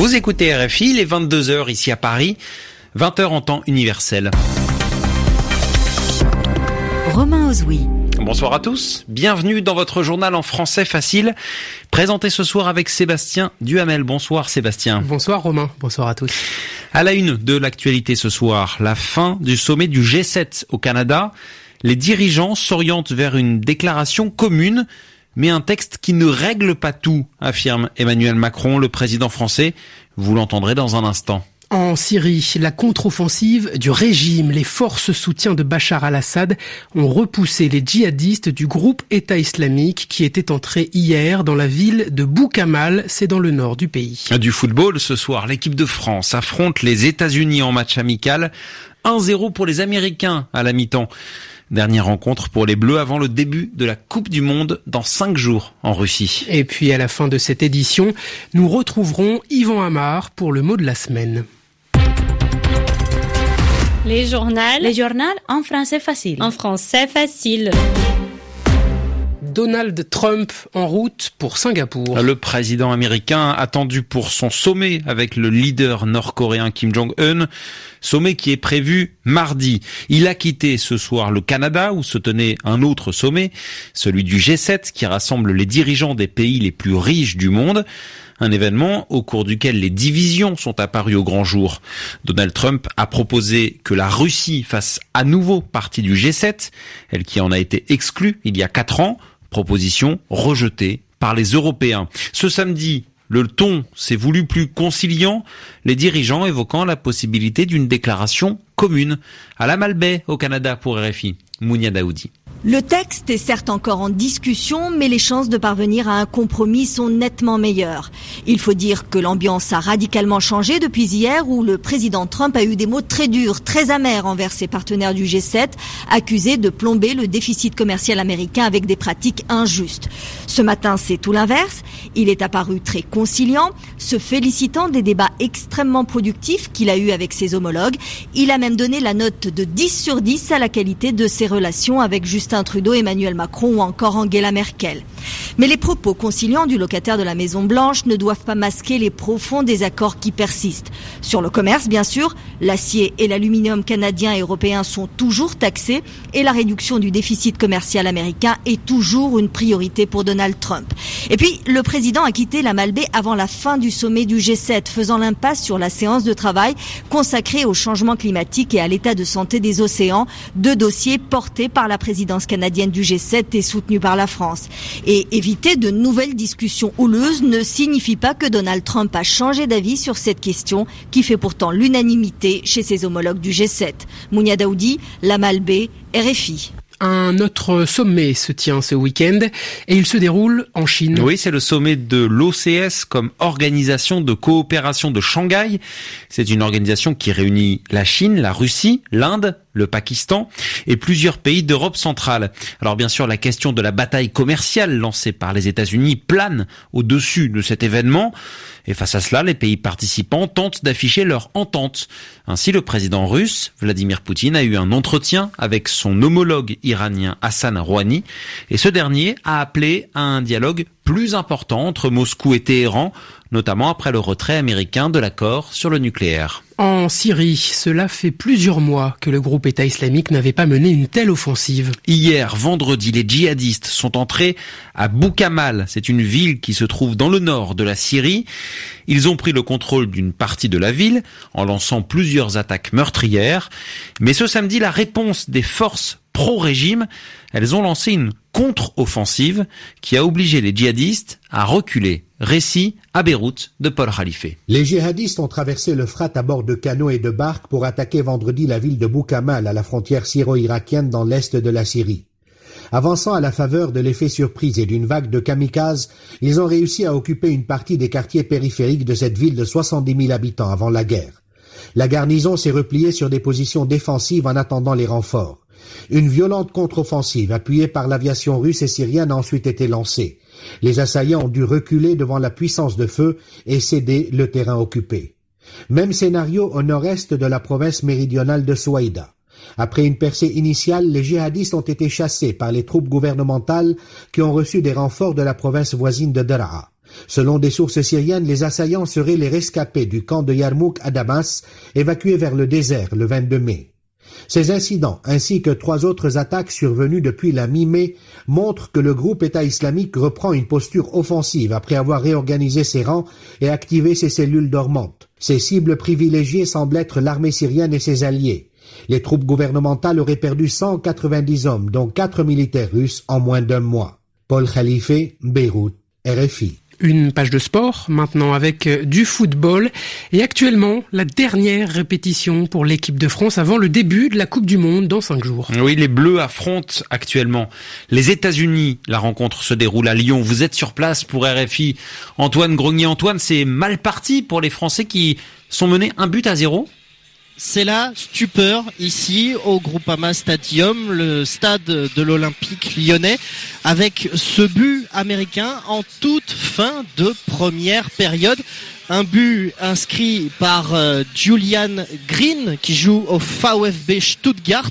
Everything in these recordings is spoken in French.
Vous écoutez RFI, les 22h ici à Paris, 20h en temps universel. Romain Ozoui. Bonsoir à tous, bienvenue dans votre journal en français facile, présenté ce soir avec Sébastien Duhamel. Bonsoir Sébastien. Bonsoir Romain, bonsoir à tous. À la une de l'actualité ce soir, la fin du sommet du G7 au Canada. Les dirigeants s'orientent vers une déclaration commune, mais un texte qui ne règle pas tout, affirme Emmanuel Macron, le président français. Vous l'entendrez dans un instant. En Syrie, la contre-offensive du régime, les forces soutien de Bachar al-Assad ont repoussé les djihadistes du groupe État islamique qui était entré hier dans la ville de Boukamal, c'est dans le nord du pays. Du football ce soir, l'équipe de France affronte les États-Unis en match amical. 1-0 pour les Américains à la mi-temps. Dernière rencontre pour les Bleus avant le début de la Coupe du Monde dans cinq jours en Russie. Et puis à la fin de cette édition, nous retrouverons Yvan Amar pour le mot de la semaine. Les journaux. Les journaux en français facile. En français facile. Donald Trump en route pour Singapour. Le président américain attendu pour son sommet avec le leader nord-coréen Kim Jong-un, sommet qui est prévu mardi. Il a quitté ce soir le Canada où se tenait un autre sommet, celui du G7 qui rassemble les dirigeants des pays les plus riches du monde. Un événement au cours duquel les divisions sont apparues au grand jour. Donald Trump a proposé que la Russie fasse à nouveau partie du G7, elle qui en a été exclue il y a quatre ans, proposition rejetée par les Européens. Ce samedi, le ton s'est voulu plus conciliant, les dirigeants évoquant la possibilité d'une déclaration commune à la Malbaie au Canada pour RFI. Mounia Daoudi. Le texte est certes encore en discussion, mais les chances de parvenir à un compromis sont nettement meilleures. Il faut dire que l'ambiance a radicalement changé depuis hier où le président Trump a eu des mots très durs, très amers envers ses partenaires du G7, accusés de plomber le déficit commercial américain avec des pratiques injustes. Ce matin, c'est tout l'inverse. Il est apparu très conciliant, se félicitant des débats extrêmement productifs qu'il a eus avec ses homologues. Il a même donné la note de 10 sur 10 à la qualité de ses relations avec Justin Trudeau, Emmanuel Macron ou encore Angela Merkel. Mais les propos conciliants du locataire de la Maison Blanche ne doivent pas masquer les profonds désaccords qui persistent. Sur le commerce, bien sûr, l'acier et l'aluminium canadien et européen sont toujours taxés et la réduction du déficit commercial américain est toujours une priorité pour Donald Trump. Et puis, le président a quitté la Malbaie avant la fin du sommet du G7, faisant l'impasse sur la séance de travail consacrée au changement climatique et à l'état de santé des océans, deux dossiers portés par la présidence canadienne du G7 et soutenus par la France. Et éviter de nouvelles discussions houleuses ne signifie pas que Donald Trump a changé d'avis sur cette question qui fait pourtant l'unanimité chez ses homologues du G7. Mounia Daoudi, La Malbaie, RFI. Un autre sommet se tient ce week-end et il se déroule en Chine. Oui, c'est le sommet de l'OCS comme organisation de coopération de Shanghai. C'est une organisation qui réunit la Chine, la Russie, l'Inde, le Pakistan et plusieurs pays d'Europe centrale. Alors bien sûr, la question de la bataille commerciale lancée par les États-Unis plane au-dessus de cet événement. Et face à cela, les pays participants tentent d'afficher leur entente. Ainsi, le président russe, Vladimir Poutine, a eu un entretien avec son homologue iranien Hassan Rouhani, et ce dernier a appelé à un dialogue plus important entre Moscou et Téhéran, notamment après le retrait américain de l'accord sur le nucléaire. En Syrie, cela fait plusieurs mois que le groupe État islamique n'avait pas mené une telle offensive. Hier, vendredi, les djihadistes sont entrés à Boukamal. C'est une ville qui se trouve dans le nord de la Syrie. Ils ont pris le contrôle d'une partie de la ville en lançant plusieurs attaques meurtrières. Mais ce samedi, la réponse des forces pro-régime, elles ont lancé une contre-offensive qui a obligé les djihadistes à reculer. Récit à Beyrouth de Paul Khalife. Les djihadistes ont traversé le Frat à bord de canots et de barques pour attaquer vendredi la ville de Boukamal à la frontière syro-irakienne dans l'est de la Syrie. Avançant à la faveur de l'effet surprise et d'une vague de kamikazes, ils ont réussi à occuper une partie des quartiers périphériques de cette ville de 70 000 habitants avant la guerre. La garnison s'est repliée sur des positions défensives en attendant les renforts. Une violente contre-offensive appuyée par l'aviation russe et syrienne a ensuite été lancée. Les assaillants ont dû reculer devant la puissance de feu et céder le terrain occupé. Même scénario au nord-est de la province méridionale de Souaïda. Après une percée initiale, les djihadistes ont été chassés par les troupes gouvernementales qui ont reçu des renforts de la province voisine de Daraa. Selon des sources syriennes, les assaillants seraient les rescapés du camp de Yarmouk à Damas, évacués vers le désert le 22 mai. Ces incidents, ainsi que trois autres attaques survenues depuis la mi-mai, montrent que le groupe État islamique reprend une posture offensive après avoir réorganisé ses rangs et activé ses cellules dormantes. Ses cibles privilégiées semblent être l'armée syrienne et ses alliés. Les troupes gouvernementales auraient perdu 190 hommes, dont quatre militaires russes, en moins d'un mois. Paul Khalife, Beyrouth, RFI. Une page de sport maintenant avec euh, du football et actuellement la dernière répétition pour l'équipe de France avant le début de la Coupe du Monde dans cinq jours. Oui, les Bleus affrontent actuellement les États-Unis. La rencontre se déroule à Lyon. Vous êtes sur place pour RFI. Antoine Grognier. Antoine, c'est mal parti pour les Français qui sont menés un but à zéro c'est la stupeur ici au Groupama Stadium, le stade de l'Olympique lyonnais, avec ce but américain en toute fin de première période un but inscrit par euh, Julian Green qui joue au VfB Stuttgart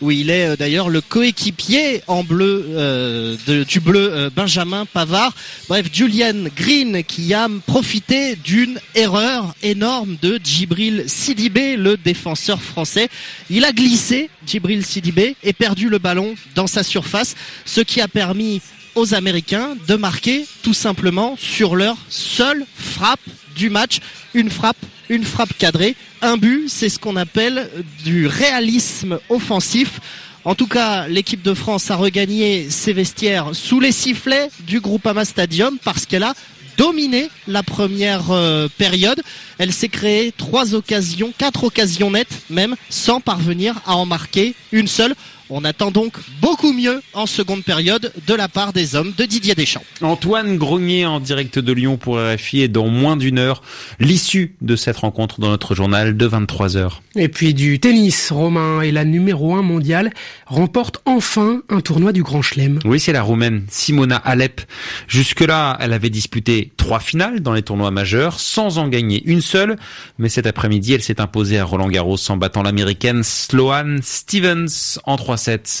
où il est euh, d'ailleurs le coéquipier en bleu euh, du bleu Benjamin Pavard. Bref, Julian Green qui a profité d'une erreur énorme de Djibril Sidibé, le défenseur français. Il a glissé Djibril Sidibé et perdu le ballon dans sa surface, ce qui a permis aux Américains de marquer tout simplement sur leur seule frappe du match. Une frappe, une frappe cadrée, un but, c'est ce qu'on appelle du réalisme offensif. En tout cas, l'équipe de France a regagné ses vestiaires sous les sifflets du Groupama Stadium parce qu'elle a dominé la première euh, période. Elle s'est créée trois occasions, quatre occasions nettes même, sans parvenir à en marquer une seule. On attend donc beaucoup mieux en seconde période de la part des hommes de Didier Deschamps. Antoine Grenier en direct de Lyon pour RFI et dans moins d'une heure l'issue de cette rencontre dans notre journal de 23 heures. Et puis du tennis, Romain et la numéro 1 mondiale remporte enfin un tournoi du Grand Chelem. Oui, c'est la roumaine Simona Alep. Jusque-là, elle avait disputé trois finales dans les tournois majeurs sans en gagner une seule, mais cet après-midi, elle s'est imposée à Roland Garros en battant l'américaine Sloane Stevens en 3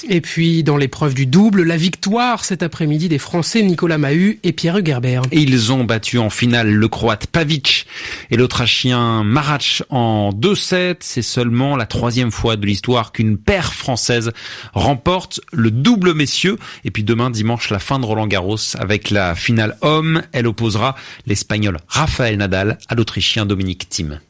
et puis, dans l'épreuve du double, la victoire cet après-midi des Français Nicolas Mahut et Pierre Hugerbert. Et ils ont battu en finale le Croate Pavic et l'Autrichien Marac en 2-7. C'est seulement la troisième fois de l'histoire qu'une paire française remporte le double messieurs. Et puis demain, dimanche, la fin de Roland Garros avec la finale homme. Elle opposera l'Espagnol Rafael Nadal à l'Autrichien Dominique Thiem.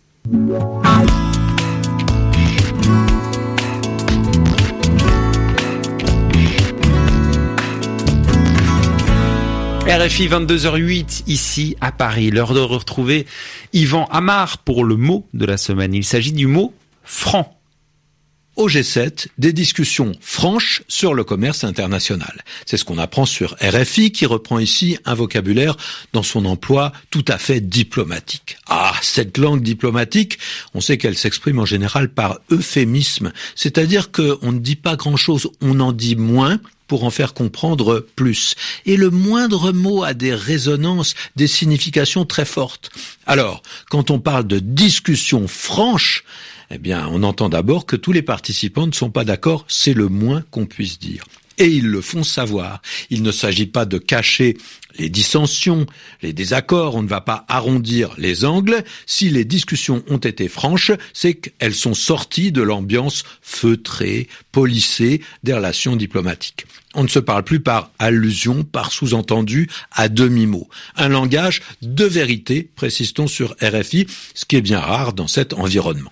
RFI 22h08 ici à Paris. L'heure de retrouver Yvan Amar pour le mot de la semaine. Il s'agit du mot franc. Au G7, des discussions franches sur le commerce international. C'est ce qu'on apprend sur RFI qui reprend ici un vocabulaire dans son emploi tout à fait diplomatique. Ah, cette langue diplomatique, on sait qu'elle s'exprime en général par euphémisme, c'est-à-dire qu'on ne dit pas grand-chose, on en dit moins pour en faire comprendre plus. Et le moindre mot a des résonances, des significations très fortes. Alors, quand on parle de discussion franche, eh bien, on entend d'abord que tous les participants ne sont pas d'accord, c'est le moins qu'on puisse dire et ils le font savoir. Il ne s'agit pas de cacher les dissensions, les désaccords, on ne va pas arrondir les angles. Si les discussions ont été franches, c'est qu'elles sont sorties de l'ambiance feutrée, polissée des relations diplomatiques. On ne se parle plus par allusion, par sous-entendu, à demi-mot. Un langage de vérité, précise-t-on sur RFI, ce qui est bien rare dans cet environnement.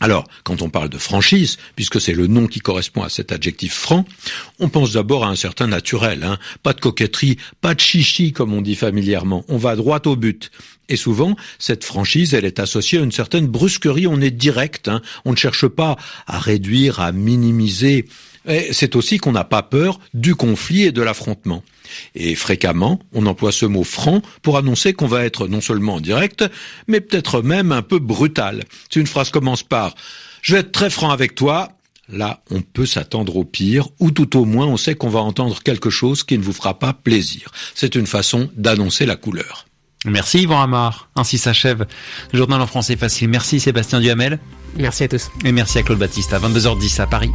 Alors, quand on parle de franchise, puisque c'est le nom qui correspond à cet adjectif franc, on pense d'abord à un certain naturel, hein. pas de coquetterie, pas de chichi comme on dit familièrement, on va droit au but. Et souvent, cette franchise, elle est associée à une certaine brusquerie, on est direct, hein. on ne cherche pas à réduire, à minimiser. C'est aussi qu'on n'a pas peur du conflit et de l'affrontement. Et fréquemment, on emploie ce mot franc pour annoncer qu'on va être non seulement en direct, mais peut-être même un peu brutal. Si une phrase commence par je vais être très franc avec toi, là, on peut s'attendre au pire, ou tout au moins on sait qu'on va entendre quelque chose qui ne vous fera pas plaisir. C'est une façon d'annoncer la couleur. Merci Yvan Amar. Ainsi s'achève le journal en français facile. Merci Sébastien Duhamel. Merci à tous. Et merci à Claude Baptiste à 22h10 à Paris.